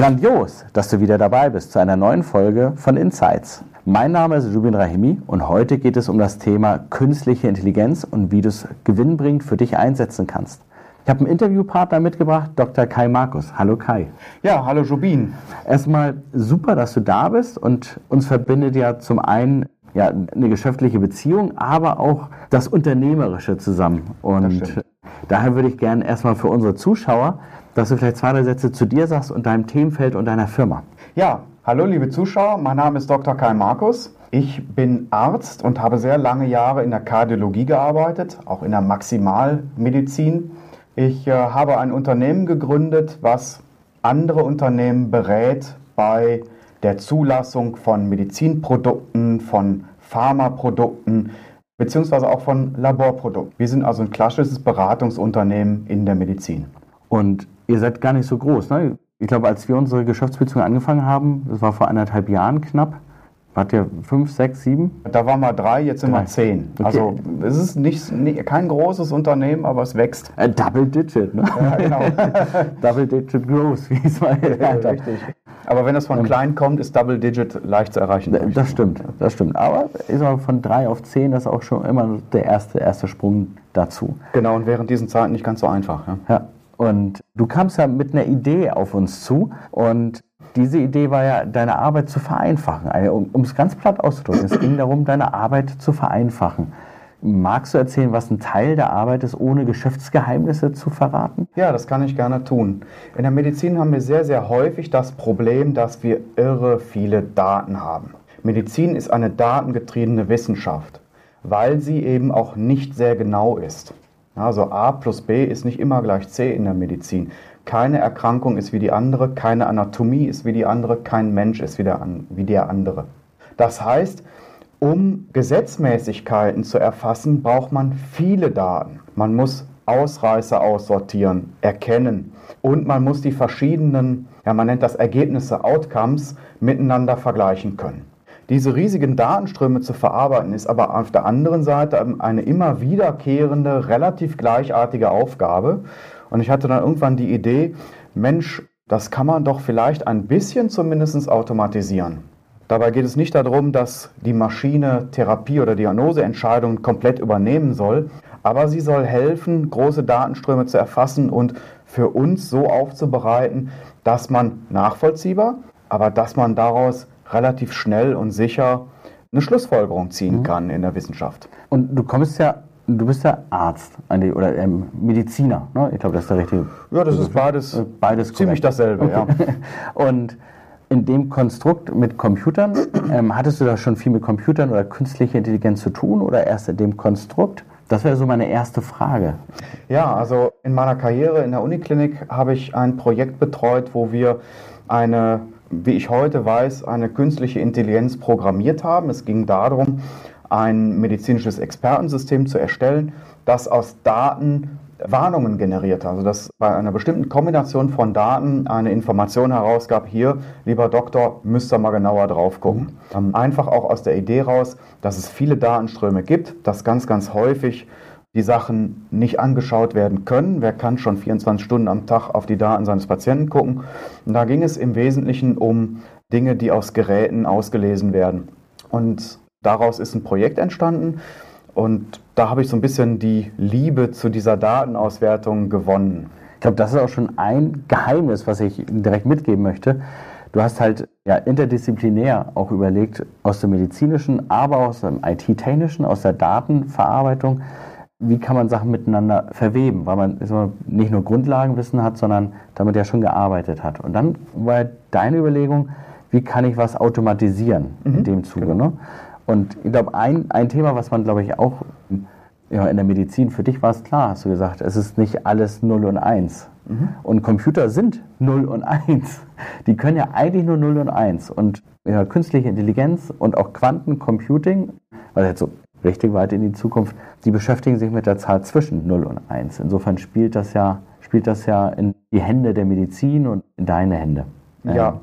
Grandios, dass du wieder dabei bist zu einer neuen Folge von Insights. Mein Name ist Jubin Rahimi und heute geht es um das Thema künstliche Intelligenz und wie du es gewinnbringend für dich einsetzen kannst. Ich habe einen Interviewpartner mitgebracht, Dr. Kai Markus. Hallo Kai. Ja, hallo Jubin. Erstmal super, dass du da bist und uns verbindet ja zum einen ja, eine geschäftliche Beziehung, aber auch das Unternehmerische zusammen. Und daher würde ich gerne erstmal für unsere Zuschauer dass du vielleicht zwei, drei Sätze zu dir sagst und deinem Themenfeld und deiner Firma. Ja, hallo liebe Zuschauer, mein Name ist Dr. Kai Markus. Ich bin Arzt und habe sehr lange Jahre in der Kardiologie gearbeitet, auch in der Maximalmedizin. Ich äh, habe ein Unternehmen gegründet, was andere Unternehmen berät bei der Zulassung von Medizinprodukten, von Pharmaprodukten, beziehungsweise auch von Laborprodukten. Wir sind also ein klassisches Beratungsunternehmen in der Medizin. Und ihr seid gar nicht so groß. Ne? Ich glaube, als wir unsere Geschäftsbeziehung angefangen haben, das war vor anderthalb Jahren knapp, Wart ihr fünf, sechs, sieben? Da waren wir drei, jetzt sind drei. wir zehn. Okay. Also es ist nicht, nicht, kein großes Unternehmen, aber es wächst. Äh, Double Digit, ne? Ja, genau. Double Digit Growth, wie es mal ja, Richtig. Aber wenn es von ähm, klein kommt, ist Double Digit leicht zu erreichen. Das stimmt, das stimmt. Aber ich sag, von drei auf zehn, das ist auch schon immer der erste, erste Sprung dazu. Genau, und während diesen Zeiten nicht ganz so einfach. Ja. ja. Und du kamst ja mit einer Idee auf uns zu und diese Idee war ja, deine Arbeit zu vereinfachen. Um es ganz platt auszudrücken, es ging darum, deine Arbeit zu vereinfachen. Magst du erzählen, was ein Teil der Arbeit ist, ohne Geschäftsgeheimnisse zu verraten? Ja, das kann ich gerne tun. In der Medizin haben wir sehr, sehr häufig das Problem, dass wir irre viele Daten haben. Medizin ist eine datengetriebene Wissenschaft, weil sie eben auch nicht sehr genau ist. Also A plus B ist nicht immer gleich C in der Medizin. Keine Erkrankung ist wie die andere, keine Anatomie ist wie die andere, kein Mensch ist wie der, wie der andere. Das heißt, um Gesetzmäßigkeiten zu erfassen, braucht man viele Daten. Man muss Ausreißer aussortieren, erkennen und man muss die verschiedenen, ja man nennt das Ergebnisse, Outcomes miteinander vergleichen können. Diese riesigen Datenströme zu verarbeiten, ist aber auf der anderen Seite eine immer wiederkehrende, relativ gleichartige Aufgabe. Und ich hatte dann irgendwann die Idee, Mensch, das kann man doch vielleicht ein bisschen zumindest automatisieren. Dabei geht es nicht darum, dass die Maschine Therapie- oder Diagnoseentscheidungen komplett übernehmen soll, aber sie soll helfen, große Datenströme zu erfassen und für uns so aufzubereiten, dass man nachvollziehbar, aber dass man daraus relativ schnell und sicher eine Schlussfolgerung ziehen mhm. kann in der Wissenschaft. Und du kommst ja, du bist ja Arzt oder ähm, Mediziner, ne? Ich glaube, das ist der richtige. Ja, das ist beides, äh, beides ziemlich dasselbe, okay. ja. und in dem Konstrukt mit Computern, ähm, hattest du da schon viel mit Computern oder künstlicher Intelligenz zu tun oder erst in dem Konstrukt? Das wäre so meine erste Frage. Ja, also in meiner Karriere in der Uniklinik habe ich ein Projekt betreut, wo wir eine wie ich heute weiß, eine künstliche Intelligenz programmiert haben. Es ging darum, ein medizinisches Expertensystem zu erstellen, das aus Daten Warnungen generiert. Also dass bei einer bestimmten Kombination von Daten eine Information herausgab, hier, lieber Doktor, müsst ihr mal genauer drauf gucken. Ähm, einfach auch aus der Idee raus, dass es viele Datenströme gibt, dass ganz, ganz häufig die Sachen nicht angeschaut werden können. Wer kann schon 24 Stunden am Tag auf die Daten seines Patienten gucken? Und da ging es im Wesentlichen um Dinge, die aus Geräten ausgelesen werden. Und daraus ist ein Projekt entstanden. Und da habe ich so ein bisschen die Liebe zu dieser Datenauswertung gewonnen. Ich glaube, das ist auch schon ein Geheimnis, was ich direkt mitgeben möchte. Du hast halt ja, interdisziplinär auch überlegt, aus dem medizinischen, aber auch aus dem IT-technischen, aus der Datenverarbeitung, wie kann man Sachen miteinander verweben, weil man nicht nur Grundlagenwissen hat, sondern damit ja schon gearbeitet hat. Und dann war deine Überlegung, wie kann ich was automatisieren mhm. in dem Zuge. Genau. Ne? Und ich glaube, ein, ein Thema, was man, glaube ich, auch ja, in der Medizin, für dich war es klar, hast du gesagt, es ist nicht alles 0 und 1. Mhm. Und Computer sind 0 und 1. Die können ja eigentlich nur 0 und 1. Und ja, künstliche Intelligenz und auch Quantencomputing, also jetzt so richtig weit in die Zukunft, die beschäftigen sich mit der Zahl zwischen 0 und 1. Insofern spielt das ja, spielt das ja in die Hände der Medizin und in deine Hände. Ja, ähm.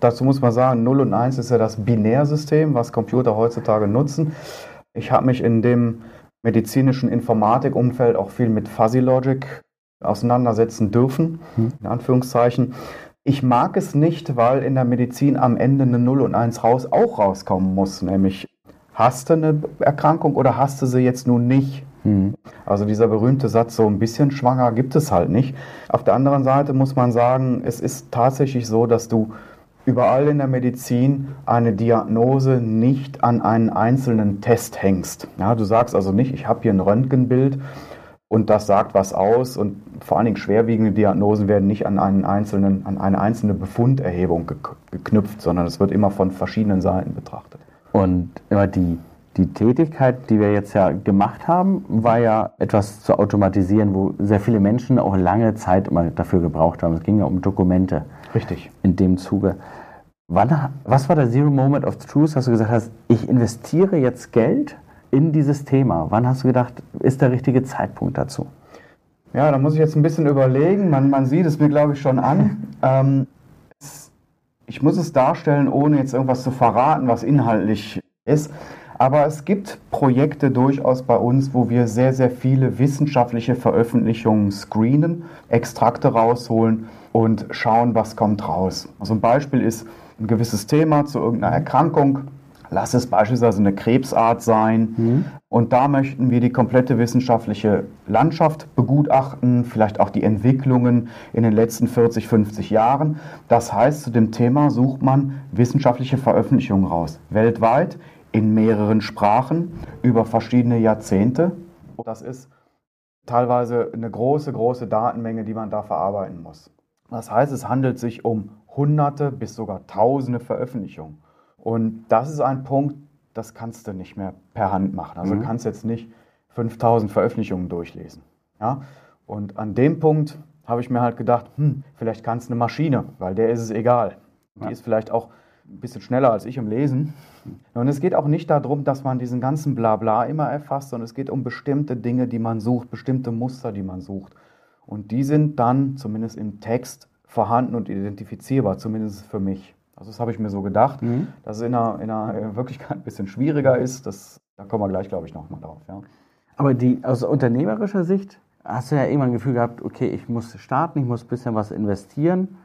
Dazu muss man sagen, 0 und 1 ist ja das Binärsystem, was Computer heutzutage nutzen. Ich habe mich in dem medizinischen Informatikumfeld auch viel mit Fuzzy Logic auseinandersetzen dürfen, hm. in Anführungszeichen. Ich mag es nicht, weil in der Medizin am Ende eine 0 und 1 raus auch rauskommen muss, nämlich hast du eine Erkrankung oder hast du sie jetzt nun nicht? Mhm. Also dieser berühmte Satz, so ein bisschen schwanger gibt es halt nicht. Auf der anderen Seite muss man sagen, es ist tatsächlich so, dass du überall in der Medizin eine Diagnose nicht an einen einzelnen Test hängst. Ja, du sagst also nicht, ich habe hier ein Röntgenbild und das sagt was aus und vor allen Dingen schwerwiegende Diagnosen werden nicht an, einen einzelnen, an eine einzelne Befunderhebung geknüpft, sondern es wird immer von verschiedenen Seiten betrachtet. Und immer die die Tätigkeit, die wir jetzt ja gemacht haben, war ja etwas zu automatisieren, wo sehr viele Menschen auch lange Zeit immer dafür gebraucht haben. Es ging ja um Dokumente. Richtig. In dem Zuge. Wann, was war der Zero Moment of Truth, dass du gesagt hast, ich investiere jetzt Geld in dieses Thema? Wann hast du gedacht, ist der richtige Zeitpunkt dazu? Ja, da muss ich jetzt ein bisschen überlegen. Man, man sieht es mir, glaube ich, schon an. ähm, ich muss es darstellen, ohne jetzt irgendwas zu verraten, was inhaltlich ist. Aber es gibt Projekte durchaus bei uns, wo wir sehr, sehr viele wissenschaftliche Veröffentlichungen screenen, Extrakte rausholen und schauen, was kommt raus. Also ein Beispiel ist ein gewisses Thema zu irgendeiner Erkrankung. Lass es beispielsweise eine Krebsart sein. Mhm. Und da möchten wir die komplette wissenschaftliche Landschaft begutachten, vielleicht auch die Entwicklungen in den letzten 40, 50 Jahren. Das heißt, zu dem Thema sucht man wissenschaftliche Veröffentlichungen raus. Weltweit in mehreren Sprachen über verschiedene Jahrzehnte. Das ist teilweise eine große, große Datenmenge, die man da verarbeiten muss. Das heißt, es handelt sich um Hunderte bis sogar Tausende Veröffentlichungen. Und das ist ein Punkt, das kannst du nicht mehr per Hand machen. Also mhm. du kannst jetzt nicht 5000 Veröffentlichungen durchlesen. Ja? Und an dem Punkt habe ich mir halt gedacht, hm, vielleicht kannst du eine Maschine, weil der ist es egal. Die ja. ist vielleicht auch ein bisschen schneller als ich im Lesen. Und es geht auch nicht darum, dass man diesen ganzen Blabla immer erfasst, sondern es geht um bestimmte Dinge, die man sucht, bestimmte Muster, die man sucht. Und die sind dann zumindest im Text vorhanden und identifizierbar, zumindest für mich. Also das habe ich mir so gedacht, mhm. dass es in einer, in einer Wirklichkeit ein bisschen schwieriger ist. Das, da kommen wir gleich, glaube ich, nochmal drauf. Ja. Aber die, aus unternehmerischer Sicht hast du ja immer ein Gefühl gehabt, okay, ich muss starten, ich muss ein bisschen was investieren.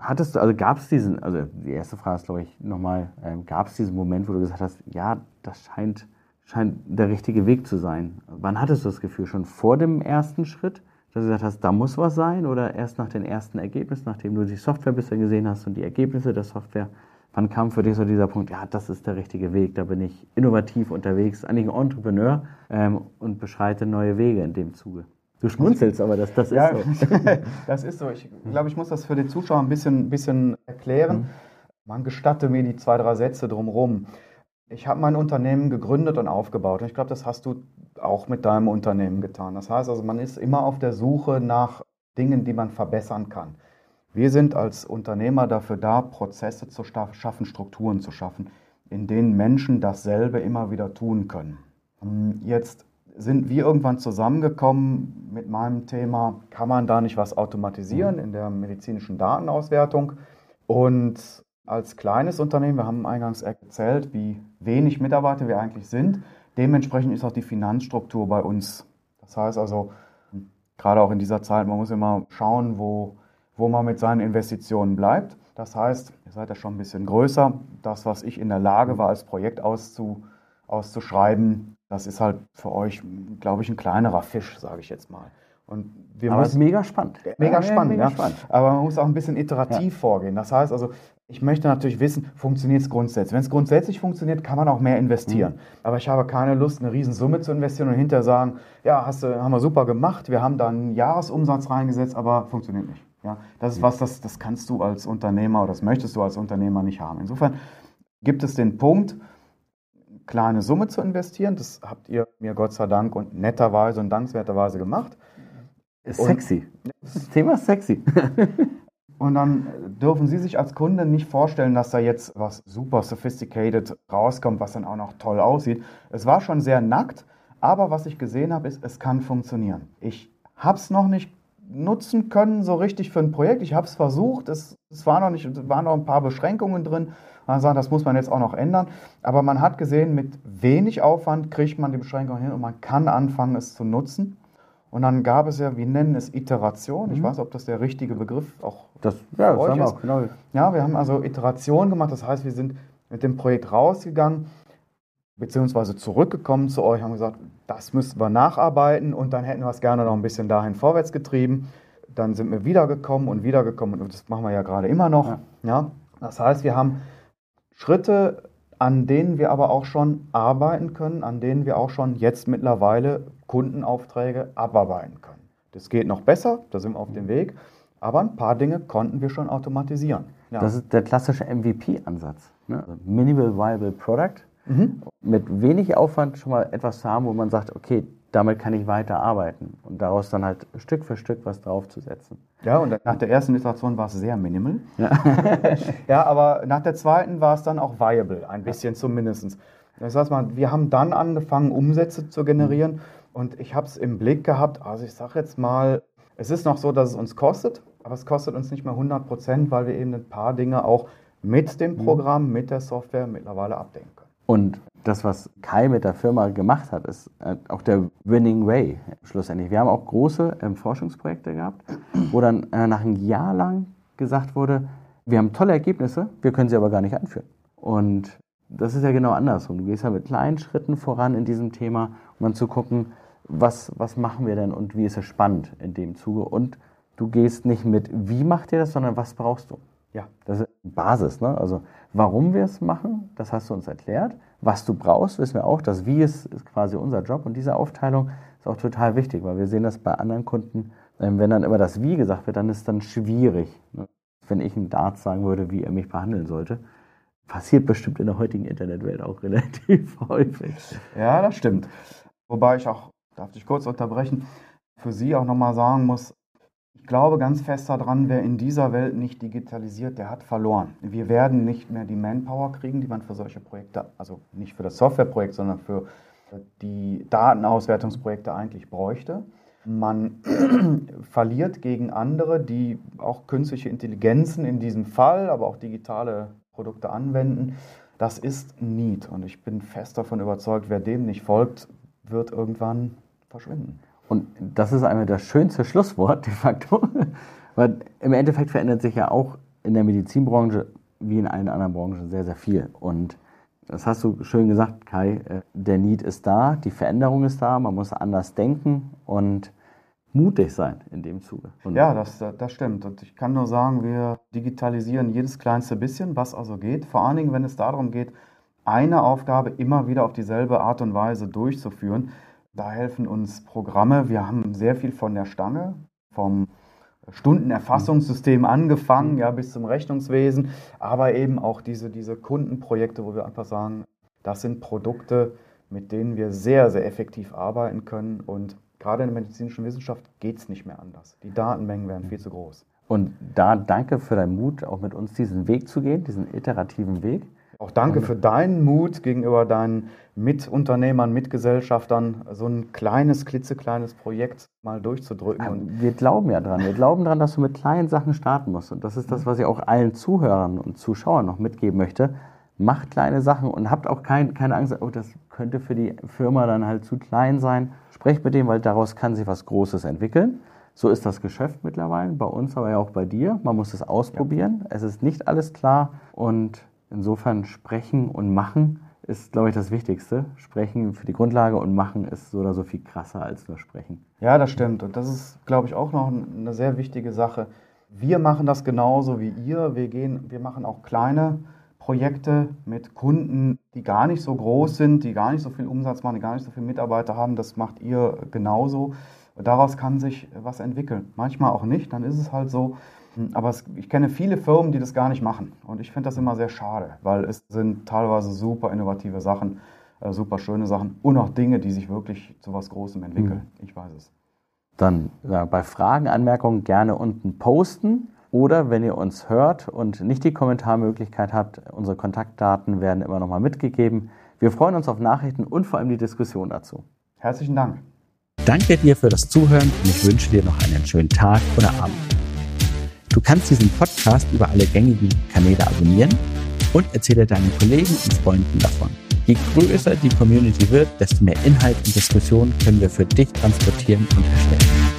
Hattest du, also gab es diesen, also die erste Frage ist, glaube ich, nochmal, ähm, gab es diesen Moment, wo du gesagt hast, ja, das scheint, scheint der richtige Weg zu sein? Wann hattest du das Gefühl? Schon vor dem ersten Schritt, dass du gesagt hast, da muss was sein? Oder erst nach den ersten Ergebnissen, nachdem du die Software bisher gesehen hast und die Ergebnisse der Software? Wann kam für dich so dieser Punkt, ja, das ist der richtige Weg, da bin ich innovativ unterwegs, eigentlich ein Entrepreneur ähm, und beschreite neue Wege in dem Zuge? Du schmunzelst, aber das, das ist ja, so. das ist so. Ich glaube, ich muss das für den Zuschauer ein bisschen, bisschen erklären. Mhm. Man gestatte mir die zwei, drei Sätze drumherum. Ich habe mein Unternehmen gegründet und aufgebaut. Und ich glaube, das hast du auch mit deinem Unternehmen getan. Das heißt also, man ist immer auf der Suche nach Dingen, die man verbessern kann. Wir sind als Unternehmer dafür da, Prozesse zu schaffen, Strukturen zu schaffen, in denen Menschen dasselbe immer wieder tun können. Jetzt sind wir irgendwann zusammengekommen mit meinem Thema, kann man da nicht was automatisieren in der medizinischen Datenauswertung? Und als kleines Unternehmen, wir haben eingangs erzählt, wie wenig Mitarbeiter wir eigentlich sind, dementsprechend ist auch die Finanzstruktur bei uns. Das heißt also, gerade auch in dieser Zeit, man muss immer schauen, wo, wo man mit seinen Investitionen bleibt. Das heißt, ihr seid ja schon ein bisschen größer. Das, was ich in der Lage war, als Projekt auszu, auszuschreiben, das ist halt für euch, glaube ich, ein kleinerer Fisch, sage ich jetzt mal. Und wir Aber es ist mega spannend. Mega ja, spannend, mega ja. Spannend. Aber man muss auch ein bisschen iterativ ja. vorgehen. Das heißt also, ich möchte natürlich wissen, funktioniert es grundsätzlich. Wenn es grundsätzlich funktioniert, kann man auch mehr investieren. Mhm. Aber ich habe keine Lust, eine Riesensumme zu investieren und hinterher sagen, ja, hast du, haben wir super gemacht, wir haben da einen Jahresumsatz reingesetzt, aber funktioniert nicht. Ja, das ist mhm. was, das, das kannst du als Unternehmer oder das möchtest du als Unternehmer nicht haben. Insofern gibt es den Punkt, kleine Summe zu investieren. Das habt ihr mir Gott sei Dank und netterweise und dankenswerterweise gemacht. Ist sexy. Das Thema ist sexy. und dann dürfen Sie sich als Kunde nicht vorstellen, dass da jetzt was super sophisticated rauskommt, was dann auch noch toll aussieht. Es war schon sehr nackt, aber was ich gesehen habe, ist, es kann funktionieren. Ich habe es noch nicht nutzen können, so richtig für ein Projekt. Ich habe es versucht, es, es war noch nicht, waren noch ein paar Beschränkungen drin. Man sagt, das muss man jetzt auch noch ändern. Aber man hat gesehen, mit wenig Aufwand kriegt man die Beschränkungen hin und man kann anfangen, es zu nutzen. Und dann gab es ja, wir nennen es Iteration. Ich mhm. weiß, ob das der richtige Begriff auch das, ja, das haben wir auch, genau. Ja, wir haben also Iteration gemacht. Das heißt, wir sind mit dem Projekt rausgegangen, beziehungsweise zurückgekommen zu euch, haben gesagt, das müssen wir nacharbeiten und dann hätten wir es gerne noch ein bisschen dahin vorwärts getrieben. Dann sind wir wiedergekommen und wiedergekommen und das machen wir ja gerade immer noch. Ja. ja. Das heißt, wir haben Schritte, an denen wir aber auch schon arbeiten können, an denen wir auch schon jetzt mittlerweile Kundenaufträge abarbeiten können. Das geht noch besser, da sind wir auf dem Weg, aber ein paar Dinge konnten wir schon automatisieren. Ja. Das ist der klassische MVP-Ansatz. Ne? Also Minimal Viable Product. Mhm. Mit wenig Aufwand schon mal etwas zu haben, wo man sagt, okay, damit kann ich weiter arbeiten und daraus dann halt Stück für Stück was draufzusetzen. Ja, und nach der ersten Iteration war es sehr minimal. Ja. ja, aber nach der zweiten war es dann auch viable, ein bisschen zumindest. Das heißt mal, wir haben dann angefangen, Umsätze zu generieren mhm. und ich habe es im Blick gehabt, also ich sage jetzt mal, es ist noch so, dass es uns kostet, aber es kostet uns nicht mehr 100 Prozent, weil wir eben ein paar Dinge auch mit dem mhm. Programm, mit der Software mittlerweile abdenken können. Und das, was Kai mit der Firma gemacht hat, ist äh, auch der Winning Way schlussendlich. Wir haben auch große ähm, Forschungsprojekte gehabt, wo dann äh, nach einem Jahr lang gesagt wurde, wir haben tolle Ergebnisse, wir können sie aber gar nicht anführen. Und das ist ja genau andersrum. Du gehst ja mit kleinen Schritten voran in diesem Thema, um dann zu gucken, was, was machen wir denn und wie ist es spannend in dem Zuge. Und du gehst nicht mit, wie macht ihr das, sondern was brauchst du. Ja, das ist Basis. Ne? Also warum wir es machen, das hast du uns erklärt. Was du brauchst, wissen wir auch. Das Wie ist, ist quasi unser Job. Und diese Aufteilung ist auch total wichtig, weil wir sehen das bei anderen Kunden. Ähm, wenn dann immer das Wie gesagt wird, dann ist es dann schwierig. Ne? Wenn ich einem Darts sagen würde, wie er mich behandeln sollte, passiert bestimmt in der heutigen Internetwelt auch relativ häufig. Ja, das stimmt. Wobei ich auch, darf ich kurz unterbrechen, für Sie auch nochmal sagen muss, ich glaube ganz fest daran, wer in dieser Welt nicht digitalisiert, der hat verloren. Wir werden nicht mehr die Manpower kriegen, die man für solche Projekte, also nicht für das Softwareprojekt, sondern für die Datenauswertungsprojekte eigentlich bräuchte. Man verliert gegen andere, die auch künstliche Intelligenzen in diesem Fall, aber auch digitale Produkte anwenden. Das ist Need und ich bin fest davon überzeugt, wer dem nicht folgt, wird irgendwann verschwinden. Und das ist einmal das schönste Schlusswort de facto, weil im Endeffekt verändert sich ja auch in der Medizinbranche wie in allen anderen Branchen sehr, sehr viel. Und das hast du schön gesagt, Kai, äh, der Need ist da, die Veränderung ist da, man muss anders denken und mutig sein in dem Zuge. Und ja, das, das stimmt. Und ich kann nur sagen, wir digitalisieren jedes kleinste bisschen, was also geht. Vor allen Dingen, wenn es darum geht, eine Aufgabe immer wieder auf dieselbe Art und Weise durchzuführen. Da helfen uns Programme. Wir haben sehr viel von der Stange, vom Stundenerfassungssystem angefangen, ja, bis zum Rechnungswesen, aber eben auch diese, diese Kundenprojekte, wo wir einfach sagen, das sind Produkte, mit denen wir sehr, sehr effektiv arbeiten können. Und gerade in der medizinischen Wissenschaft geht es nicht mehr anders. Die Datenmengen werden viel zu groß. Und da danke für deinen Mut, auch mit uns diesen Weg zu gehen, diesen iterativen Weg. Auch danke für deinen Mut gegenüber deinen Mitunternehmern, Mitgesellschaftern, so ein kleines, klitzekleines Projekt mal durchzudrücken. Ja, wir glauben ja dran. Wir glauben dran, dass du mit kleinen Sachen starten musst. Und das ist das, was ich auch allen Zuhörern und Zuschauern noch mitgeben möchte. Macht kleine Sachen und habt auch kein, keine Angst, oh, das könnte für die Firma dann halt zu klein sein. Sprecht mit dem, weil daraus kann sich was Großes entwickeln. So ist das Geschäft mittlerweile, bei uns, aber ja auch bei dir. Man muss es ausprobieren. Ja. Es ist nicht alles klar und Insofern sprechen und machen ist, glaube ich, das Wichtigste. Sprechen für die Grundlage und machen ist so oder so viel krasser als nur sprechen. Ja, das stimmt. Und das ist, glaube ich, auch noch eine sehr wichtige Sache. Wir machen das genauso wie ihr. Wir, gehen, wir machen auch kleine Projekte mit Kunden, die gar nicht so groß sind, die gar nicht so viel Umsatz machen, die gar nicht so viele Mitarbeiter haben. Das macht ihr genauso. Daraus kann sich was entwickeln. Manchmal auch nicht. Dann ist es halt so, aber es, ich kenne viele Firmen, die das gar nicht machen. Und ich finde das immer sehr schade, weil es sind teilweise super innovative Sachen, äh, super schöne Sachen und auch Dinge, die sich wirklich zu was Großem entwickeln. Mhm. Ich weiß es. Dann ja, bei Fragen, Anmerkungen gerne unten posten. Oder wenn ihr uns hört und nicht die Kommentarmöglichkeit habt, unsere Kontaktdaten werden immer noch mal mitgegeben. Wir freuen uns auf Nachrichten und vor allem die Diskussion dazu. Herzlichen Dank. Danke dir für das Zuhören und ich wünsche dir noch einen schönen Tag oder Abend. Du kannst diesen Podcast über alle gängigen Kanäle abonnieren und erzähle deinen Kollegen und Freunden davon. Je größer die Community wird, desto mehr Inhalt und Diskussion können wir für dich transportieren und erstellen.